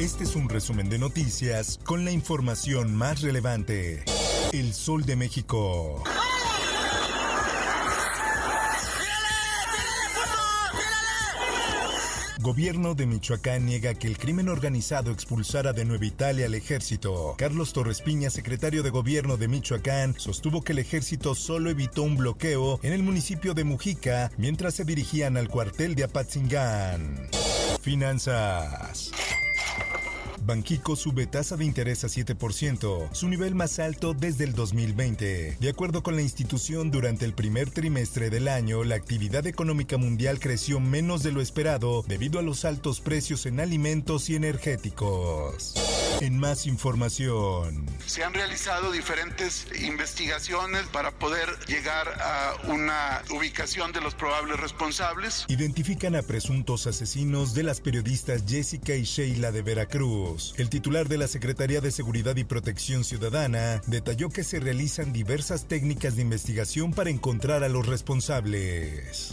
Este es un resumen de noticias con la información más relevante. El Sol de México. Gobierno de Michoacán niega que el crimen organizado expulsara de Nueva Italia al ejército. Carlos Torres Piña, secretario de Gobierno de Michoacán, sostuvo que el ejército solo evitó un bloqueo en el municipio de Mujica mientras se dirigían al cuartel de Apatzingán. Finanzas. Banquico sube tasa de interés a 7%, su nivel más alto desde el 2020. De acuerdo con la institución, durante el primer trimestre del año, la actividad económica mundial creció menos de lo esperado debido a los altos precios en alimentos y energéticos. En más información. Se han realizado diferentes investigaciones para poder llegar a una ubicación de los probables responsables. Identifican a presuntos asesinos de las periodistas Jessica y Sheila de Veracruz. El titular de la Secretaría de Seguridad y Protección Ciudadana detalló que se realizan diversas técnicas de investigación para encontrar a los responsables.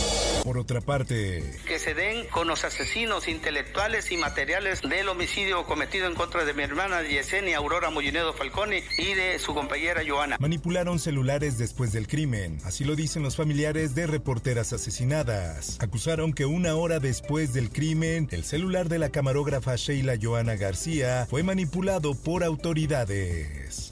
Por otra parte, que se den con los asesinos intelectuales y materiales del homicidio cometido en contra de mi hermana Yesenia Aurora Mollinedo Falcone y de su compañera Joana. manipularon celulares después del crimen, así lo dicen los familiares de reporteras asesinadas. Acusaron que una hora después del crimen, el celular de la camarógrafa Sheila Joana García fue manipulado por autoridades.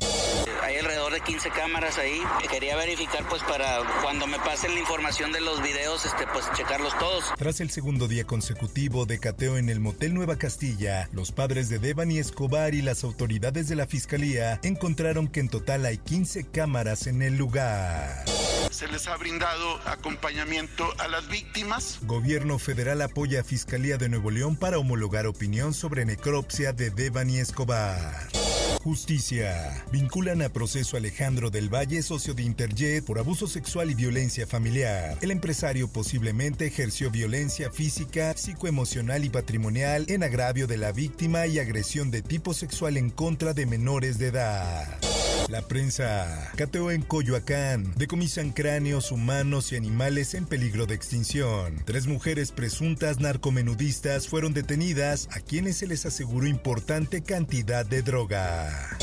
De 15 cámaras ahí. Quería verificar pues para cuando me pasen la información de los videos, este pues checarlos todos. Tras el segundo día consecutivo de cateo en el Motel Nueva Castilla, los padres de Devani Escobar y las autoridades de la fiscalía encontraron que en total hay 15 cámaras en el lugar. Se les ha brindado acompañamiento a las víctimas. Gobierno federal apoya a Fiscalía de Nuevo León para homologar opinión sobre necropsia de Devani Escobar. Justicia. Vinculan a proceso Alejandro del Valle, socio de Interjet, por abuso sexual y violencia familiar. El empresario posiblemente ejerció violencia física, psicoemocional y patrimonial en agravio de la víctima y agresión de tipo sexual en contra de menores de edad. La prensa. Cateo en Coyoacán. Decomisan cráneos humanos y animales en peligro de extinción. Tres mujeres presuntas narcomenudistas fueron detenidas a quienes se les aseguró importante cantidad de droga.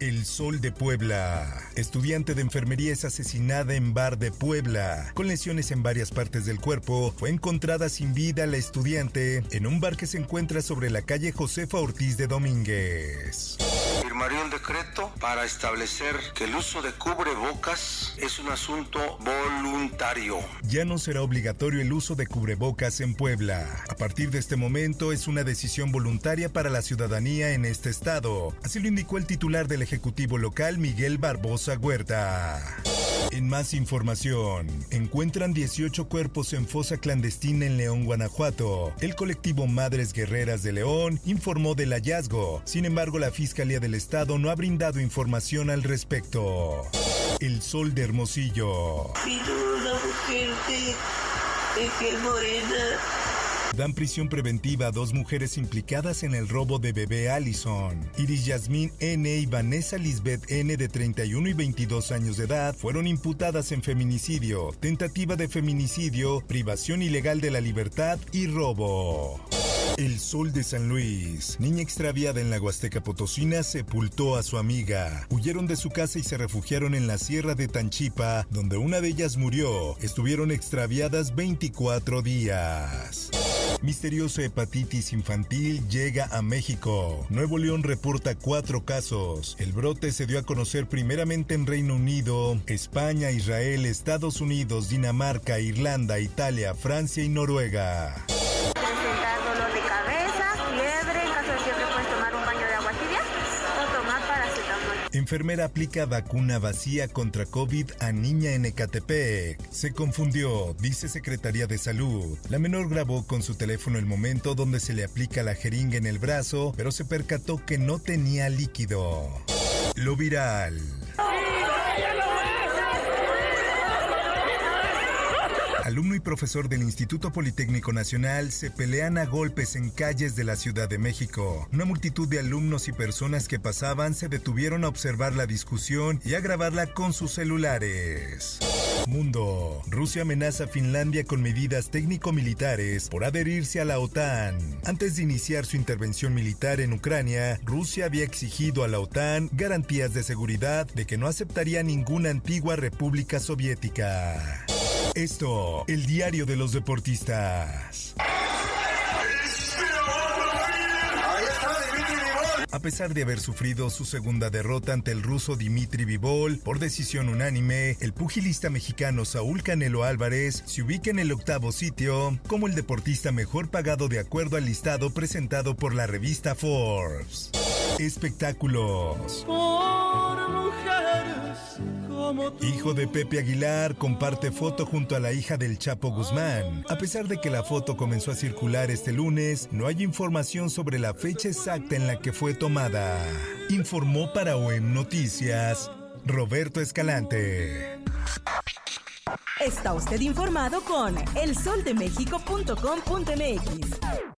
El Sol de Puebla. Estudiante de enfermería es asesinada en bar de Puebla. Con lesiones en varias partes del cuerpo, fue encontrada sin vida la estudiante en un bar que se encuentra sobre la calle Josefa Ortiz de Domínguez. Firmaría un decreto para establecer que el uso de cubrebocas es un asunto voluntario. Ya no será obligatorio el uso de cubrebocas en Puebla. A partir de este momento es una decisión voluntaria para la ciudadanía en este estado. Así lo indicó el titular del Ejecutivo local, Miguel Barbosa Huerta. En más información, encuentran 18 cuerpos en fosa clandestina en León, Guanajuato. El colectivo Madres Guerreras de León informó del hallazgo. Sin embargo, la Fiscalía del Estado no ha brindado información al respecto. El Sol de Hermosillo. Dan prisión preventiva a dos mujeres implicadas en el robo de bebé Allison. Iris Yasmín N. y Vanessa Lisbeth N. de 31 y 22 años de edad fueron imputadas en feminicidio, tentativa de feminicidio, privación ilegal de la libertad y robo. El Sol de San Luis. Niña extraviada en la Huasteca Potosina sepultó a su amiga. Huyeron de su casa y se refugiaron en la Sierra de Tanchipa, donde una de ellas murió. Estuvieron extraviadas 24 días. Misteriosa hepatitis infantil llega a México. Nuevo León reporta cuatro casos. El brote se dio a conocer primeramente en Reino Unido, España, Israel, Estados Unidos, Dinamarca, Irlanda, Italia, Francia y Noruega. Enfermera aplica vacuna vacía contra COVID a niña en Ecatepec. Se confundió, dice Secretaría de Salud. La menor grabó con su teléfono el momento donde se le aplica la jeringa en el brazo, pero se percató que no tenía líquido. Lo viral. Alumno y profesor del Instituto Politécnico Nacional se pelean a golpes en calles de la Ciudad de México. Una multitud de alumnos y personas que pasaban se detuvieron a observar la discusión y a grabarla con sus celulares. Mundo. Rusia amenaza a Finlandia con medidas técnico-militares por adherirse a la OTAN. Antes de iniciar su intervención militar en Ucrania, Rusia había exigido a la OTAN garantías de seguridad de que no aceptaría ninguna antigua república soviética. Esto, el diario de los deportistas. A pesar de haber sufrido su segunda derrota ante el ruso Dimitri Vivol por decisión unánime, el pugilista mexicano Saúl Canelo Álvarez se ubica en el octavo sitio como el deportista mejor pagado de acuerdo al listado presentado por la revista Forbes. Espectáculos. Hijo de Pepe Aguilar comparte foto junto a la hija del Chapo Guzmán. A pesar de que la foto comenzó a circular este lunes, no hay información sobre la fecha exacta en la que fue tomada. Informó para OEM Noticias Roberto Escalante. Está usted informado con elsoldemexico.com.mx.